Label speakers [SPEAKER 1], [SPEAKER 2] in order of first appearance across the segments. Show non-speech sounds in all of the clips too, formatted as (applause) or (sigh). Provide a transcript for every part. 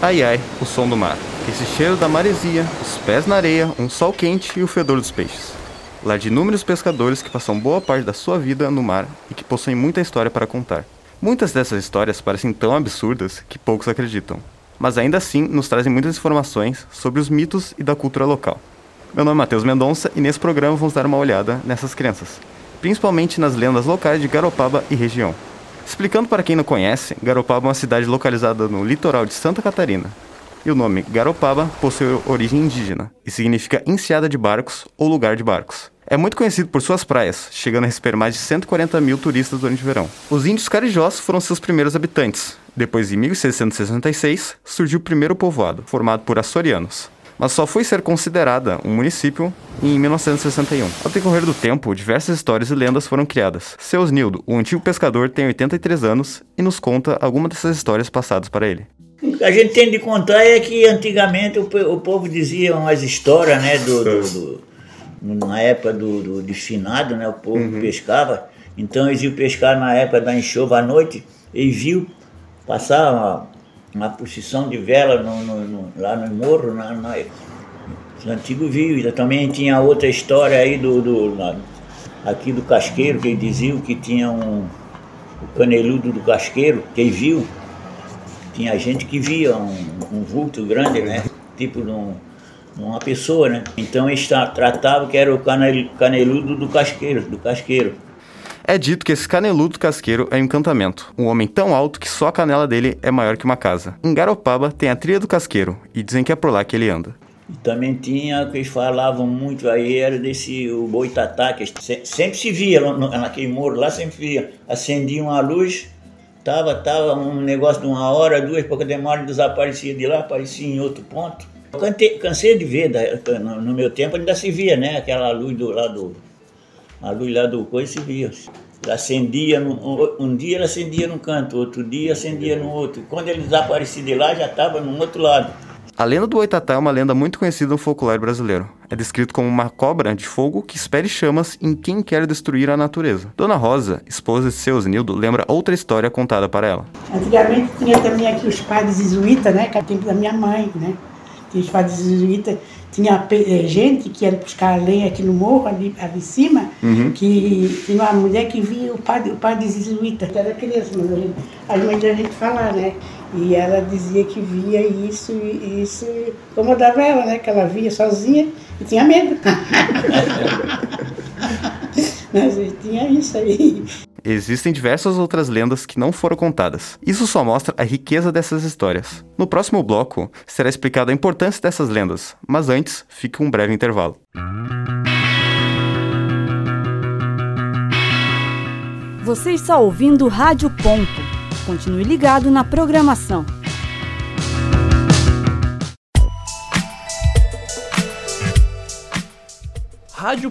[SPEAKER 1] Ai ai, o som do mar. Esse cheiro da maresia, os pés na areia, um sol quente e o fedor dos peixes. Lá de inúmeros pescadores que passam boa parte da sua vida no mar e que possuem muita história para contar. Muitas dessas histórias parecem tão absurdas que poucos acreditam, mas ainda assim nos trazem muitas informações sobre os mitos e da cultura local. Meu nome é Matheus Mendonça e nesse programa vamos dar uma olhada nessas crenças, principalmente nas lendas locais de Garopaba e região. Explicando para quem não conhece, Garopaba é uma cidade localizada no litoral de Santa Catarina. E o nome Garopaba possui origem indígena e significa enseada de barcos ou lugar de barcos. É muito conhecido por suas praias, chegando a receber mais de 140 mil turistas durante o verão. Os índios carijós foram seus primeiros habitantes. Depois, em 1666, surgiu o primeiro povoado, formado por açorianos mas só foi ser considerada um município em 1961. Ao decorrer do tempo, diversas histórias e lendas foram criadas. Seus Nildo, o antigo pescador, tem 83 anos e nos conta algumas dessas histórias passadas para ele.
[SPEAKER 2] O que a gente tem de contar é que antigamente o, o povo dizia umas histórias, né, do, do, do na época do, do, de finado, né, o povo uhum. pescava. Então eles iam pescar na época da enxova à noite e viu passar uma, uma procissão de vela no, no, no, lá no morro, na, na, no antigo Rio. Também tinha outra história aí do, do na, aqui do casqueiro, que diziam que tinha um o caneludo do casqueiro, quem viu, tinha gente que via um, um vulto grande, né? Tipo de um, uma pessoa, né? Então eles tratavam que era o caneludo do casqueiro, do casqueiro.
[SPEAKER 1] É dito que esse caneludo casqueiro é um encantamento. Um homem tão alto que só a canela dele é maior que uma casa. Em Garopaba tem a trilha do casqueiro e dizem que é por lá que ele anda.
[SPEAKER 2] Também tinha, que eles falavam muito aí, era desse o boitatá, que sempre se via naquele morro lá, sempre via. Acendia uma luz, tava, tava um negócio de uma hora, duas, pouca demora, desaparecia de lá, aparecia em outro ponto. Cantei, cansei de ver, no meu tempo ainda se via, né? Aquela luz do lado a luz lá do coisa se via. Ela acendia, no, um dia ela acendia num canto, outro dia acendia no outro. Quando ele desaparecia de lá, já estava no outro lado.
[SPEAKER 1] A lenda do Oitatá é uma lenda muito conhecida no folclore brasileiro. É descrito como uma cobra de fogo que espere chamas em quem quer destruir a natureza. Dona Rosa, esposa de seu Nildo, lembra outra história contada para ela.
[SPEAKER 3] Antigamente tinha também aqui os padres jesuítas, né? Que é o tempo da minha mãe, né? Tinha os padres jesuítas tinha eh, gente que ia buscar lenha aqui no morro, ali, ali em cima, uhum. que tinha uma mulher que via o padre, o padre jesuíta, era criança, mas a, gente, a mãe da gente falar, né? E ela dizia que via isso e isso incomodava ela, né? Que ela via sozinha e tinha medo. (laughs) mas tinha isso aí.
[SPEAKER 1] Existem diversas outras lendas que não foram contadas. Isso só mostra a riqueza dessas histórias. No próximo bloco, será explicada a importância dessas lendas, mas antes, fique um breve intervalo.
[SPEAKER 4] Você está ouvindo Rádio Ponto. Continue ligado na programação.
[SPEAKER 5] Rádio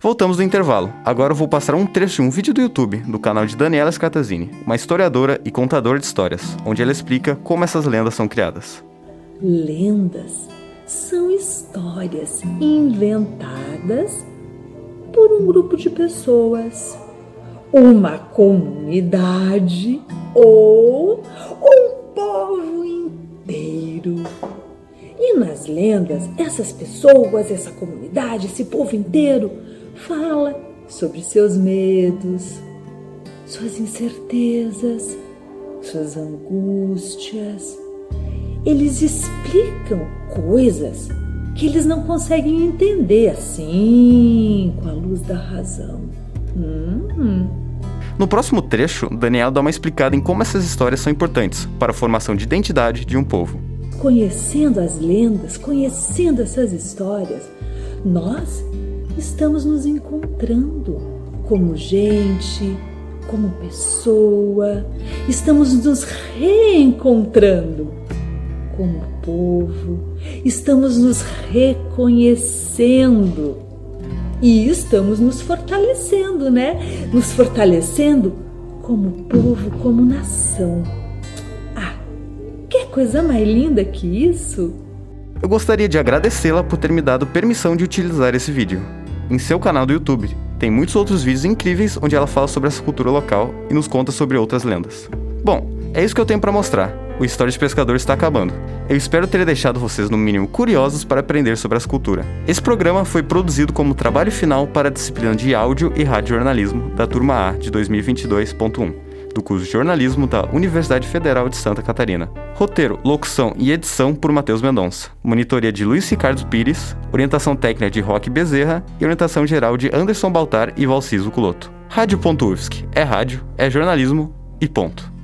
[SPEAKER 1] Voltamos do intervalo. Agora eu vou passar um trecho de um vídeo do YouTube, do canal de Daniela Scatazini, uma historiadora e contadora de histórias, onde ela explica como essas lendas são criadas.
[SPEAKER 6] Lendas são histórias inventadas por um grupo de pessoas, uma comunidade ou um povo inteiro. E nas lendas, essas pessoas, essa comunidade, esse povo inteiro Fala sobre seus medos, suas incertezas, suas angústias. Eles explicam coisas que eles não conseguem entender assim, com a luz da razão. Hum.
[SPEAKER 1] No próximo trecho, Daniel dá uma explicada em como essas histórias são importantes para a formação de identidade de um povo.
[SPEAKER 6] Conhecendo as lendas, conhecendo essas histórias, nós estamos nos encontrando como gente, como pessoa, estamos nos reencontrando. como povo, estamos nos reconhecendo e estamos nos fortalecendo, né? Nos fortalecendo como povo, como nação. Ah, que coisa mais linda que isso!
[SPEAKER 1] Eu gostaria de agradecê-la por ter me dado permissão de utilizar esse vídeo. Em seu canal do YouTube, tem muitos outros vídeos incríveis onde ela fala sobre essa cultura local e nos conta sobre outras lendas. Bom, é isso que eu tenho para mostrar. O História de Pescador está acabando. Eu espero ter deixado vocês, no mínimo, curiosos para aprender sobre essa cultura. Esse programa foi produzido como trabalho final para a disciplina de Áudio e Radiojornalismo da Turma A de 2022.1 do curso de jornalismo da Universidade Federal de Santa Catarina. Roteiro, locução e edição por Matheus Mendonça. Monitoria de Luiz Ricardo Pires, orientação técnica de Roque Bezerra e orientação geral de Anderson Baltar e Valciso Culoto. Rádio.UFSC é rádio, é jornalismo e ponto.